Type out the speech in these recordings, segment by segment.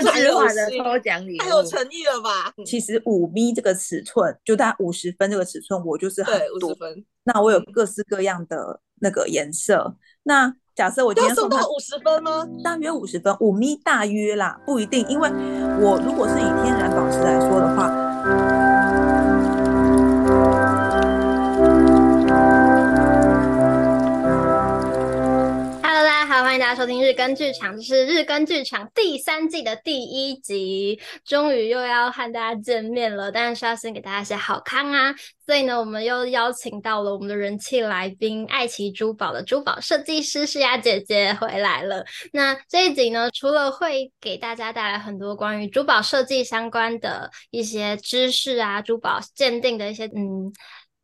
制化的抽奖礼物，太有诚意了吧？其实五米这个尺寸，就大概五十分这个尺寸，我就是很多。对，五十分。那我有各式各样的那个颜色。那假设我今天送到五十分吗？大约五十分，五米大约啦，不一定，因为我如果是以天然宝石来说的话。欢迎大家收听日更剧场，这是日更剧场第三季的第一集，终于又要和大家见面了。但是要先给大家一些好康啊，所以呢，我们又邀请到了我们的人气来宾爱奇珠宝的珠宝设计师诗雅姐姐回来了。那这一集呢，除了会给大家带来很多关于珠宝设计相关的一些知识啊，珠宝鉴定的一些嗯。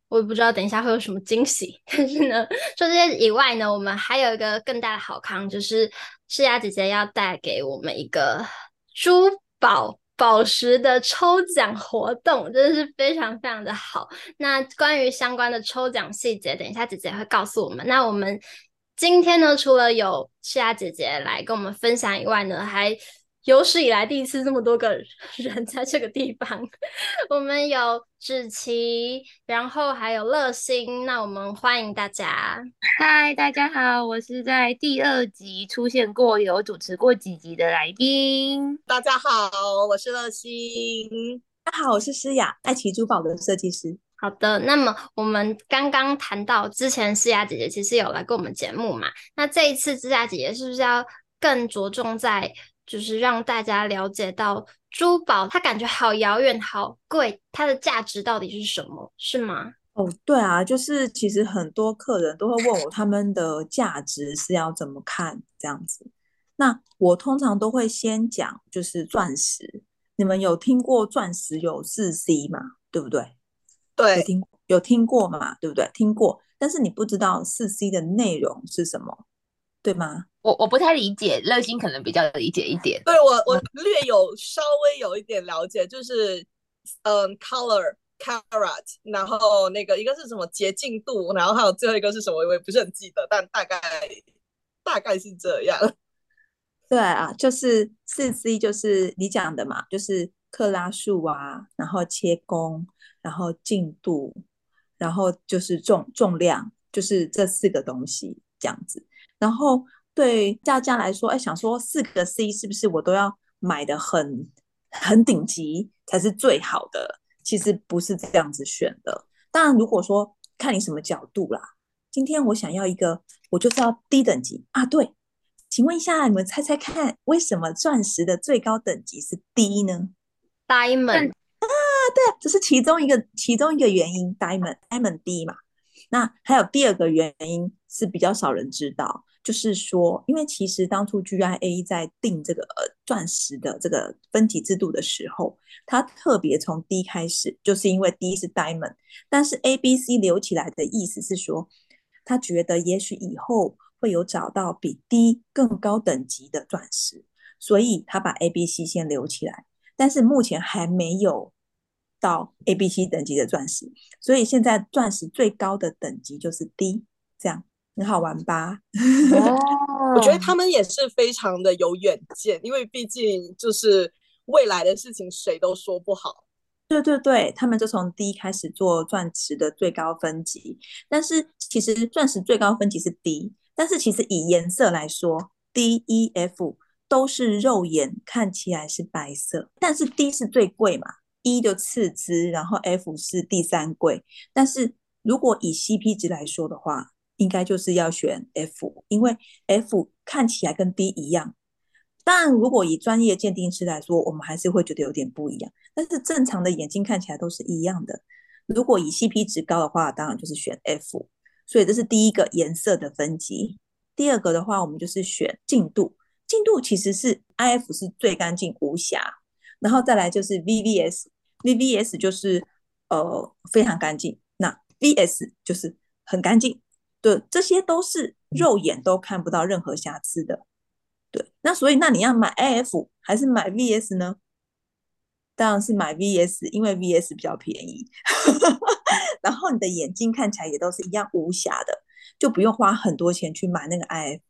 我也不知道等一下会有什么惊喜，但是呢，除这些以外呢，我们还有一个更大的好康，就是诗雅姐姐要带给我们一个珠宝宝石的抽奖活动，真的是非常非常的好。那关于相关的抽奖细节，等一下姐姐会告诉我们。那我们今天呢，除了有诗雅姐姐来跟我们分享以外呢，还有史以来第一次这么多个 人在这个地方，我们有芷琪，然后还有乐心，那我们欢迎大家。嗨，大家好，我是在第二集出现过、有主持过几集的来宾。大家好，我是乐心。大家好，我是诗雅，爱奇珠宝的设计师。好的，那么我们刚刚谈到之前诗雅姐姐其实有来过我们节目嘛，那这一次诗雅姐姐是不是要更着重在？就是让大家了解到珠宝，它感觉好遥远、好贵，它的价值到底是什么？是吗？哦，对啊，就是其实很多客人都会问我，他们的价值是要怎么看这样子。那我通常都会先讲，就是钻石。你们有听过钻石有四 C 吗？对不对？对，有听有听过嘛？对不对？听过，但是你不知道四 C 的内容是什么，对吗？我我不太理解，乐馨可能比较理解一点。对，我我略有稍微有一点了解，就是嗯，color carrot，然后那个一个是什么洁净度，然后还有最后一个是什么，我也不是很记得，但大概大概是这样。对啊，就是四 C，就是你讲的嘛，就是克拉数啊，然后切工，然后进度，然后就是重重量，就是这四个东西这样子，然后。对大家来说，哎，想说四个 C 是不是我都要买的很很顶级才是最好的？其实不是这样子选的。当然，如果说看你什么角度啦。今天我想要一个，我就是要低等级啊。对，请问一下，你们猜猜看，为什么钻石的最高等级是 D 呢？Diamond 啊，对，这是其中一个其中一个原因，Diamond Diamond D 嘛。那还有第二个原因是比较少人知道。就是说，因为其实当初 GIA 在定这个钻石的这个分级制度的时候，它特别从 D 开始，就是因为 D 是 Diamond，但是 A、B、C 留起来的意思是说，他觉得也许以后会有找到比 D 更高等级的钻石，所以他把 A、B、C 先留起来，但是目前还没有到 A、B、C 等级的钻石，所以现在钻石最高的等级就是 D，这样。很好玩吧？哦，我觉得他们也是非常的有远见，因为毕竟就是未来的事情谁都说不好。对对对，他们就从 D 开始做钻石的最高分级，但是其实钻石最高分级是 D，但是其实以颜色来说，D、E、F 都是肉眼看起来是白色，但是 D 是最贵嘛，E 就次之，然后 F 是第三贵。但是如果以 CP 值来说的话，应该就是要选 F，因为 F 看起来跟 D 一样。但，如果以专业鉴定师来说，我们还是会觉得有点不一样。但是正常的眼睛看起来都是一样的。如果以 CP 值高的话，当然就是选 F。所以这是第一个颜色的分级。第二个的话，我们就是选净度。净度其实是 IF 是最干净无瑕，然后再来就是 VVS，VVS 就是呃非常干净，那 VS 就是很干净。对，这些都是肉眼都看不到任何瑕疵的。对，那所以那你要买 AF 还是买 VS 呢？当然是买 VS，因为 VS 比较便宜。然后你的眼睛看起来也都是一样无瑕的，就不用花很多钱去买那个 IF。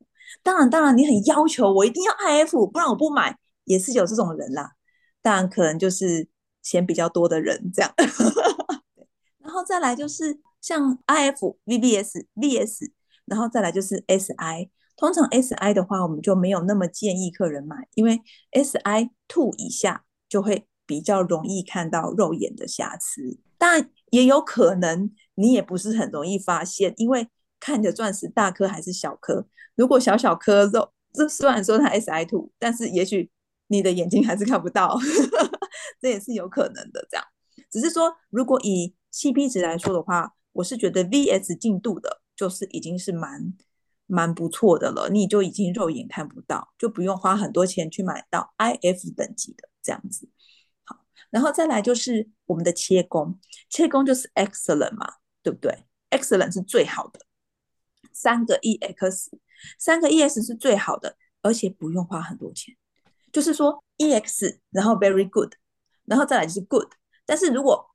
当然，当然你很要求我一定要 IF，不然我不买也是有这种人啦。当然，可能就是钱比较多的人这样。然后再来就是像 IF、VBS、VS，然后再来就是 SI。通常 SI 的话，我们就没有那么建议客人买，因为 SI two 以下就会比较容易看到肉眼的瑕疵。但也有可能你也不是很容易发现，因为看着钻石大颗还是小颗。如果小小颗肉，这虽然说它 SI two，但是也许你的眼睛还是看不到，这也是有可能的。这样，只是说如果以 CP 值来说的话，我是觉得 VS 进度的，就是已经是蛮。蛮不错的了，你就已经肉眼看不到，就不用花很多钱去买到 IF 等级的这样子。好，然后再来就是我们的切工，切工就是 excellent 嘛，对不对？excellent 是最好的，三个 EX，三个 ES 是最好的，而且不用花很多钱，就是说 EX，然后 very good，然后再来就是 good。但是如果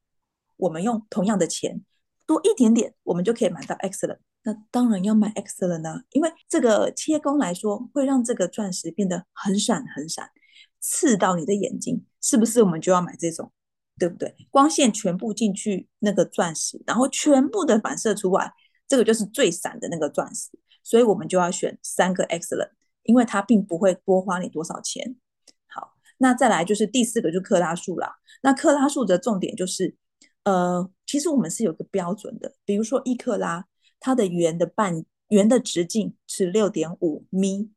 我们用同样的钱多一点点，我们就可以买到 excellent。那当然要买 excellent 呢，因为这个切工来说，会让这个钻石变得很闪很闪，刺到你的眼睛，是不是？我们就要买这种，对不对？光线全部进去那个钻石，然后全部的反射出来，这个就是最闪的那个钻石，所以我们就要选三个 excellent，因为它并不会多花你多少钱。那再来就是第四个，就克拉数啦。那克拉数的重点就是，呃，其实我们是有个标准的，比如说一克拉。它的圆的半圆的直径是六点五米，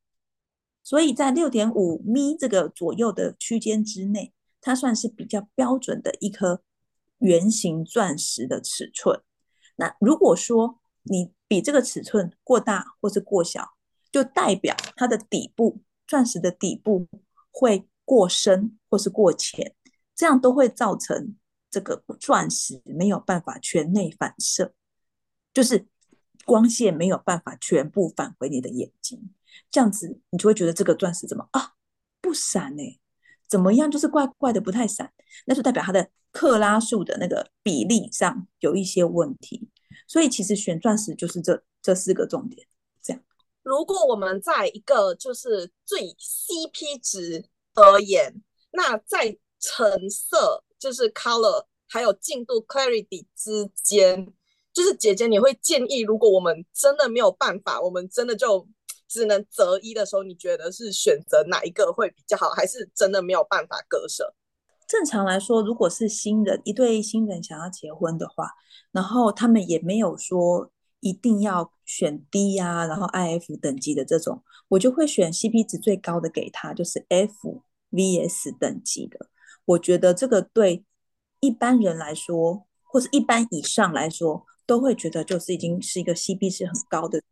所以在六点五米这个左右的区间之内，它算是比较标准的一颗圆形钻石的尺寸。那如果说你比这个尺寸过大或是过小，就代表它的底部钻石的底部会过深或是过浅，这样都会造成这个钻石没有办法全内反射，就是。光线没有办法全部返回你的眼睛，这样子你就会觉得这个钻石怎么啊不闪呢、怎么样就是怪怪的不太闪，那就代表它的克拉数的那个比例上有一些问题。所以其实选钻石就是这这四个重点。这样，如果我们在一个就是最 CP 值而言，那在成色就是 color 还有净度 clarity 之间。就是姐姐，你会建议，如果我们真的没有办法，我们真的就 只能择一的时候，你觉得是选择哪一个会比较好，还是真的没有办法割舍？正常来说，如果是新人，一对新人想要结婚的话，然后他们也没有说一定要选 D 呀、然后 IF 等级的这种，我就会选 CP 值最高的给他，就是 FVS 等级的。我觉得这个对一般人来说，或是一般以上来说。都会觉得就是已经是一个 CP 值很高的，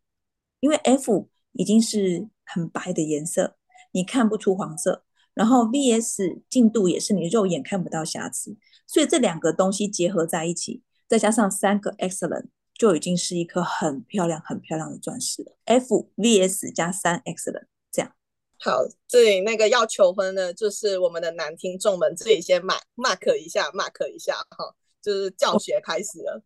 因为 F 已经是很白的颜色，你看不出黄色，然后 VS 净度也是你肉眼看不到瑕疵，所以这两个东西结合在一起，再加上三个 Excellent，就已经是一颗很漂亮、很漂亮的钻石了。F VS 加三 Excellent，这样。好，这里那个要求婚的，就是我们的男听众们，自己先 mark mark 一下，mark 一下哈，就是教学开始了。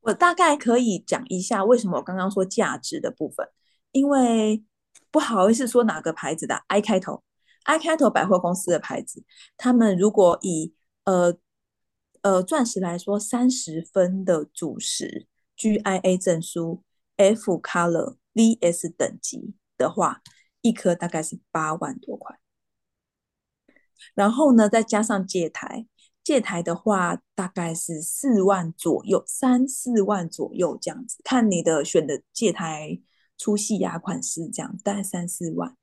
我大概可以讲一下为什么我刚刚说价值的部分，因为不好意思说哪个牌子的 I 开头，I 开头百货公司的牌子，他们如果以呃呃钻石来说，三十分的主石 GIA 证书 F Color VS 等级的话，一颗大概是八万多块，然后呢再加上戒台。戒台的话，大概是四万左右，三四万左右这样子，看你的选的戒台粗细呀、款式这样，大概三四万。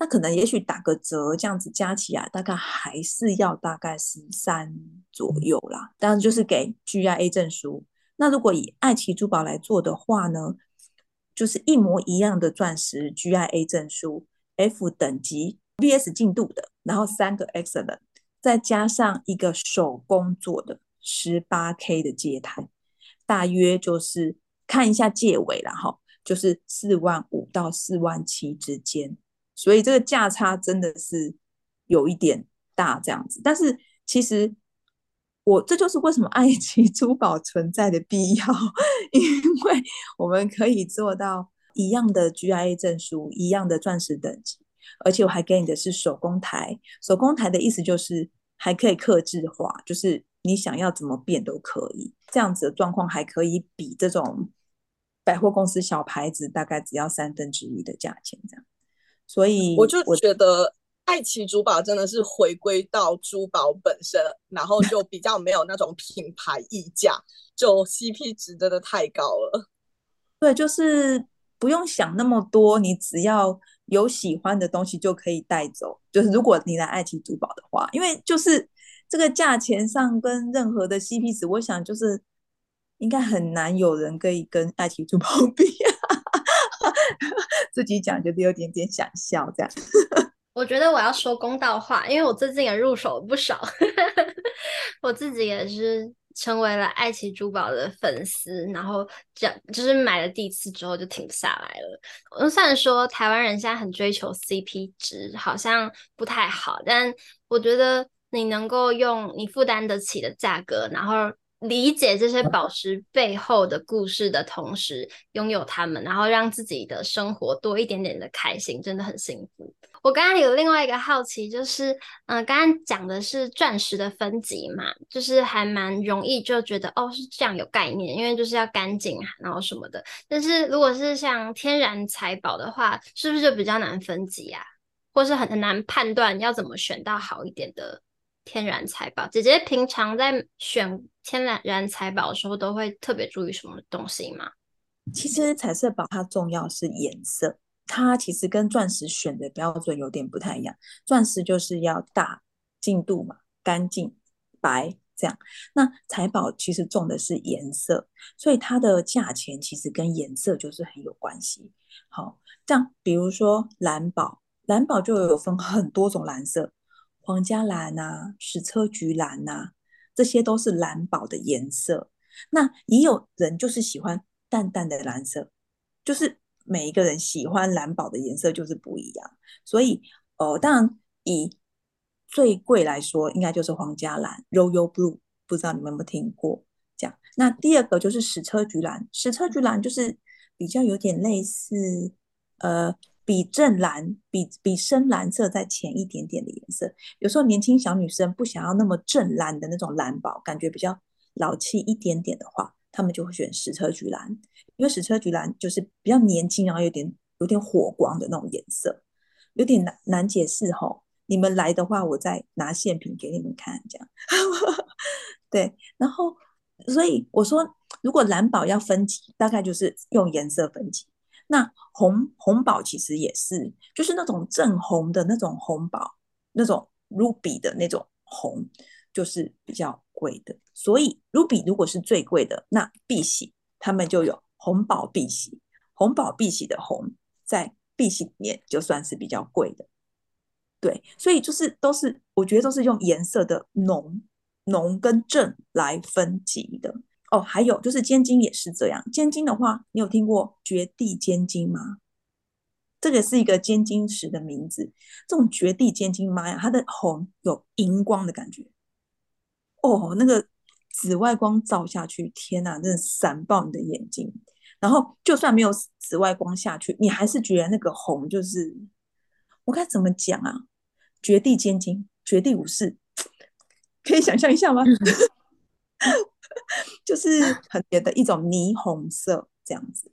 那可能也许打个折，这样子加起来大概还是要大概十三左右啦。当然就是给 GIA 证书。那如果以爱奇珠宝来做的话呢，就是一模一样的钻石 GIA 证书，F 等级 VS 净度的，然后三个 Excellent。再加上一个手工做的十八 K 的戒台，大约就是看一下戒尾了哈，就是四万五到四万七之间，所以这个价差真的是有一点大这样子。但是其实我这就是为什么爱奇珠宝存在的必要，因为我们可以做到一样的 GIA 证书，一样的钻石等级，而且我还给你的是手工台。手工台的意思就是还可以刻制化，就是你想要怎么变都可以。这样子的状况还可以比这种百货公司小牌子大概只要三分之一的价钱这样。所以我就觉得爱奇珠宝真的是回归到珠宝本身，然后就比较没有那种品牌溢价，就 CP 值真的太高了。对，就是不用想那么多，你只要有喜欢的东西就可以带走。就是如果你来爱奇珠宝的话，因为就是这个价钱上跟任何的 CP 值，我想就是应该很难有人可以跟爱奇珠宝 比。自己讲觉得有点点想笑，这样。我觉得我要说公道话，因为我最近也入手了不少，我自己也是。成为了爱奇珠宝的粉丝，然后这就是买了第一次之后就停不下来了。我虽然说台湾人现在很追求 CP 值，好像不太好，但我觉得你能够用你负担得起的价格，然后。理解这些宝石背后的故事的同时，拥有它们，然后让自己的生活多一点点的开心，真的很幸福。我刚刚有另外一个好奇，就是，嗯、呃，刚刚讲的是钻石的分级嘛，就是还蛮容易就觉得哦是这样有概念，因为就是要干净然后什么的。但是如果是像天然财宝的话，是不是就比较难分级啊？或是很很难判断要怎么选到好一点的？天然财宝，姐姐平常在选天然然财宝的时候，都会特别注意什么东西吗？其实彩色宝它重要是颜色，它其实跟钻石选的标准有点不太一样。钻石就是要大、净度嘛，干净、白这样。那财宝其实重的是颜色，所以它的价钱其实跟颜色就是很有关系。好，这样比如说蓝宝，蓝宝就有分很多种蓝色。皇家蓝啊，矢车菊蓝啊，这些都是蓝宝的颜色。那也有人就是喜欢淡淡的蓝色，就是每一个人喜欢蓝宝的颜色就是不一样。所以，呃，当然以最贵来说，应该就是皇家蓝 （Royal Blue），不知道你们有没有听过？这样。那第二个就是矢车菊蓝，矢车菊蓝就是比较有点类似，呃。比正蓝、比比深蓝色再浅一点点的颜色，有时候年轻小女生不想要那么正蓝的那种蓝宝，感觉比较老气一点点的话，他们就会选矢车菊蓝，因为矢车菊蓝就是比较年轻，然后有点有点火光的那种颜色，有点难难解释吼。你们来的话，我再拿现品给你们看，这样。对，然后所以我说，如果蓝宝要分级，大概就是用颜色分级。那红红宝其实也是，就是那种正红的那种红宝，那种 ruby 的那种红，就是比较贵的。所以卢比如果是最贵的，那碧玺他们就有红宝碧玺，红宝碧玺的红在碧玺里面就算是比较贵的。对，所以就是都是我觉得都是用颜色的浓浓跟正来分级的。哦，还有就是尖晶也是这样。尖晶的话，你有听过绝地尖晶吗？这个是一个尖晶石的名字。这种绝地尖晶，妈呀，它的红有荧光的感觉。哦，那个紫外光照下去，天哪，真的闪爆你的眼睛。然后就算没有紫外光下去，你还是觉得那个红就是，我该怎么讲啊？绝地千金，绝地武士，可以想象一下吗？就是很别的一种霓虹色这样子，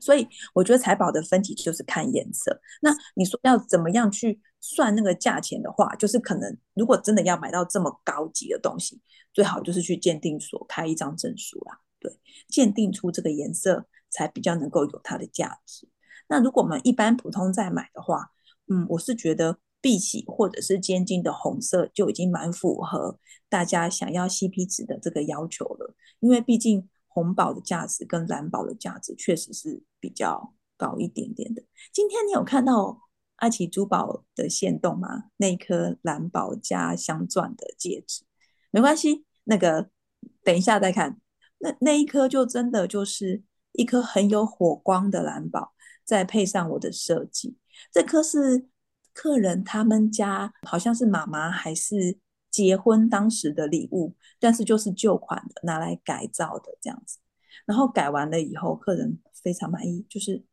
所以我觉得财宝的分体就是看颜色。那你说要怎么样去算那个价钱的话，就是可能如果真的要买到这么高级的东西，最好就是去鉴定所开一张证书啦。对，鉴定出这个颜色才比较能够有它的价值。那如果我们一般普通在买的话，嗯，我是觉得。碧玺或者是尖晶的红色就已经蛮符合大家想要 CP 值的这个要求了，因为毕竟红宝的价值跟蓝宝的价值确实是比较高一点点的。今天你有看到爱奇珠宝的线动吗？那一颗蓝宝加镶钻的戒指，没关系，那个等一下再看。那那一颗就真的就是一颗很有火光的蓝宝，再配上我的设计，这颗是。客人他们家好像是妈妈还是结婚当时的礼物，但是就是旧款的，拿来改造的这样子。然后改完了以后，客人非常满意，就是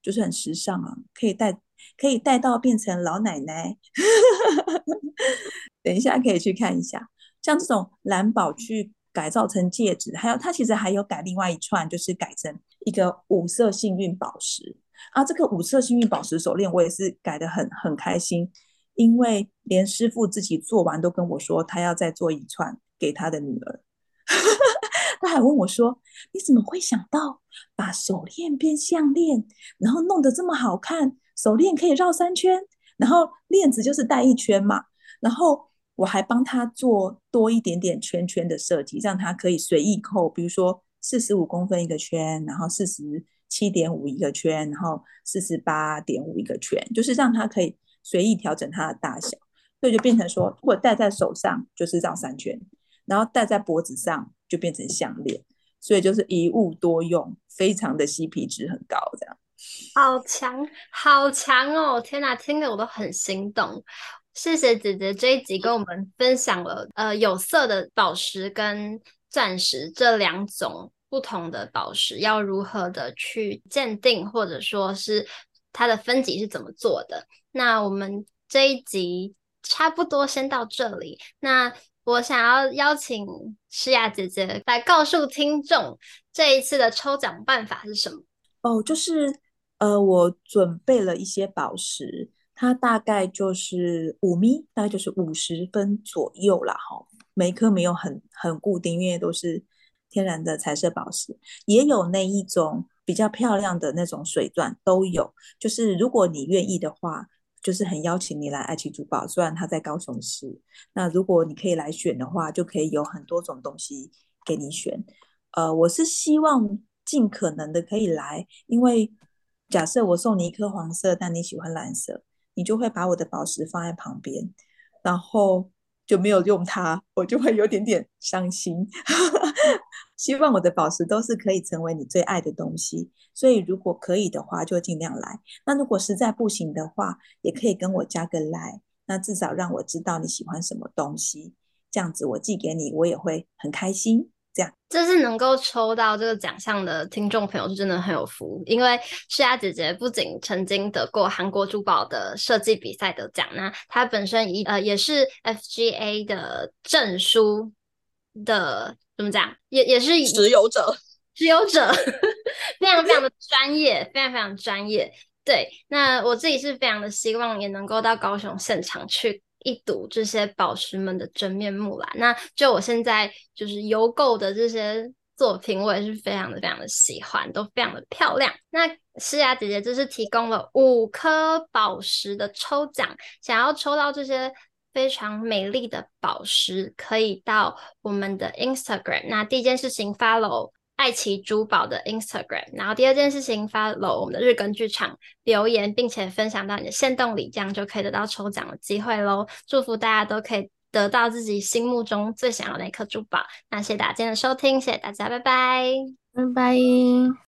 就是很时尚啊，可以戴可以戴到变成老奶奶。等一下可以去看一下，像这种蓝宝去改造成戒指，还有它其实还有改另外一串，就是改成一个五色幸运宝石啊。这个五色幸运宝石手链我也是改得很很开心，因为连师傅自己做完都跟我说，他要再做一串给他的女儿。他还问我说：“你怎么会想到把手链变项链，然后弄得这么好看？手链可以绕三圈，然后链子就是带一圈嘛。然后我还帮他做多一点点圈圈的设计，让他可以随意扣，比如说四十五公分一个圈，然后四十七点五一个圈，然后四十八点五一个圈，就是让他可以随意调整它的大小。所以就变成说，如果戴在手上就是绕三圈。”然后戴在脖子上就变成项链，所以就是一物多用，非常的 CP 值很高，这样。好强，好强哦！天哪，听得我都很心动。谢谢姐姐这一集跟我们分享了呃有色的宝石跟钻石这两种不同的宝石要如何的去鉴定，或者说是它的分级是怎么做的。那我们这一集差不多先到这里。那。我想要邀请诗雅姐姐来告诉听众，这一次的抽奖办法是什么？哦，就是呃，我准备了一些宝石，它大概就是五米，大概就是五十分左右啦。哈，每一颗没有很很固定，因为都是天然的彩色宝石，也有那一种比较漂亮的那种水钻都有。就是如果你愿意的话。就是很邀请你来爱奇珠宝，虽然它在高雄市。那如果你可以来选的话，就可以有很多种东西给你选。呃，我是希望尽可能的可以来，因为假设我送你一颗黄色，但你喜欢蓝色，你就会把我的宝石放在旁边，然后就没有用它，我就会有点点伤心。希望我的宝石都是可以成为你最爱的东西，所以如果可以的话，就尽量来。那如果实在不行的话，也可以跟我加个来那至少让我知道你喜欢什么东西，这样子我寄给你，我也会很开心。这样，这是能够抽到这个奖项的听众朋友是真的很有福，因为诗雅姐姐不仅曾经得过韩国珠宝的设计比赛的奖，那她本身一呃也是 FGA 的证书的。怎么讲？也也是持有者，持有者非常非常的专业，非常非常专业。对，那我自己是非常的希望也能够到高雄现场去一睹这些宝石们的真面目啦。那就我现在就是邮购的这些作品，我也是非常的非常的喜欢，都非常的漂亮。那诗雅姐姐就是提供了五颗宝石的抽奖，想要抽到这些。非常美丽的宝石，可以到我们的 Instagram。那第一件事情，follow 爱奇珠宝的 Instagram。然后第二件事情，follow 我们的日更剧场留言，并且分享到你的限动里，这样就可以得到抽奖的机会喽。祝福大家都可以得到自己心目中最想要的那颗珠宝。那谢谢大家今天的收听，谢谢大家，拜拜，拜拜。